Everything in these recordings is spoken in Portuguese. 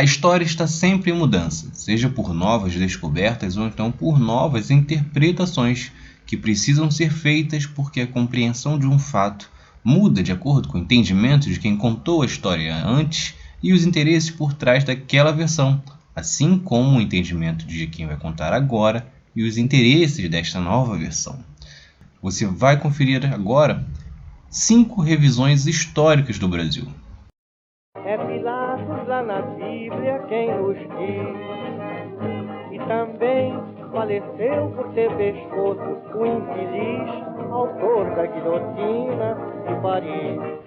A história está sempre em mudança, seja por novas descobertas ou então por novas interpretações que precisam ser feitas porque a compreensão de um fato muda de acordo com o entendimento de quem contou a história antes e os interesses por trás daquela versão, assim como o entendimento de quem vai contar agora e os interesses desta nova versão. Você vai conferir agora cinco revisões históricas do Brasil. É lá na Bíblia quem nos diz. E também faleceu por ter pescoço o infeliz autor da guilhotina de Paris.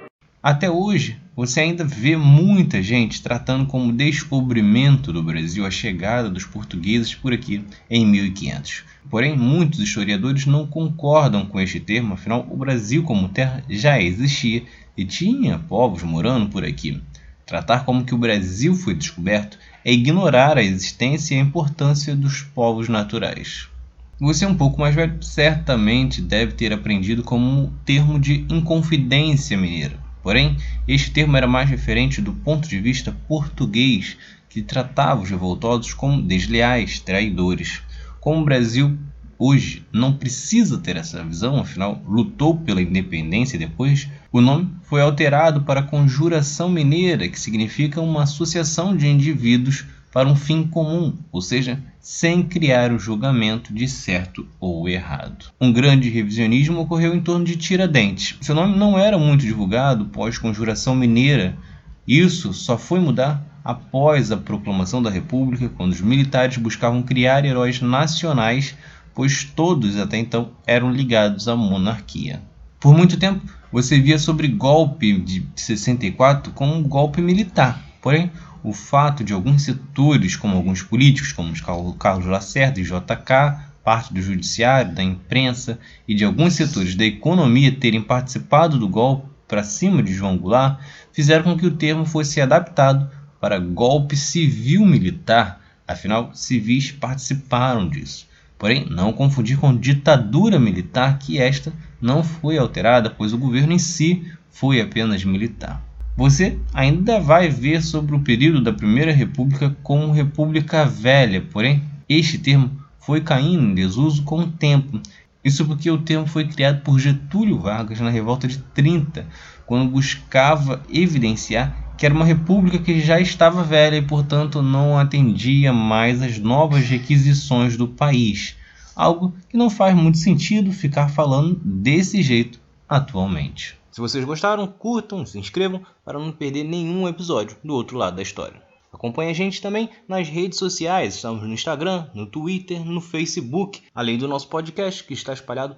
Até hoje, você ainda vê muita gente tratando como descobrimento do Brasil a chegada dos portugueses por aqui em 1500. Porém, muitos historiadores não concordam com este termo, afinal, o Brasil como terra já existia e tinha povos morando por aqui. Tratar como que o Brasil foi descoberto é ignorar a existência e a importância dos povos naturais. Você, um pouco mais velho, certamente deve ter aprendido como termo de inconfidência mineira Porém, este termo era mais referente do ponto de vista português, que tratava os revoltosos como desleais, traidores. Como o Brasil hoje não precisa ter essa visão, afinal lutou pela independência depois, o nome foi alterado para Conjuração Mineira, que significa uma associação de indivíduos para um fim comum, ou seja, sem criar o julgamento de certo ou errado. Um grande revisionismo ocorreu em torno de Tiradentes. Seu nome não era muito divulgado pós-conjuração mineira. Isso só foi mudar após a proclamação da República, quando os militares buscavam criar heróis nacionais, pois todos até então eram ligados à monarquia. Por muito tempo, você via sobre golpe de 64 como um golpe militar. Porém, o fato de alguns setores, como alguns políticos, como Carlos Lacerda e JK, parte do judiciário, da imprensa e de alguns setores da economia terem participado do golpe para cima de João Goulart, fizeram com que o termo fosse adaptado para golpe civil-militar, afinal, civis participaram disso. Porém, não confundir com ditadura militar, que esta não foi alterada, pois o governo em si foi apenas militar. Você ainda vai ver sobre o período da Primeira República como República Velha, porém, este termo foi caindo em desuso com o tempo. Isso porque o termo foi criado por Getúlio Vargas na Revolta de 30, quando buscava evidenciar que era uma república que já estava velha e, portanto, não atendia mais às novas requisições do país. Algo que não faz muito sentido ficar falando desse jeito atualmente. Se vocês gostaram, curtam, se inscrevam para não perder nenhum episódio do outro lado da história. Acompanhe a gente também nas redes sociais, estamos no Instagram, no Twitter, no Facebook, além do nosso podcast que está espalhado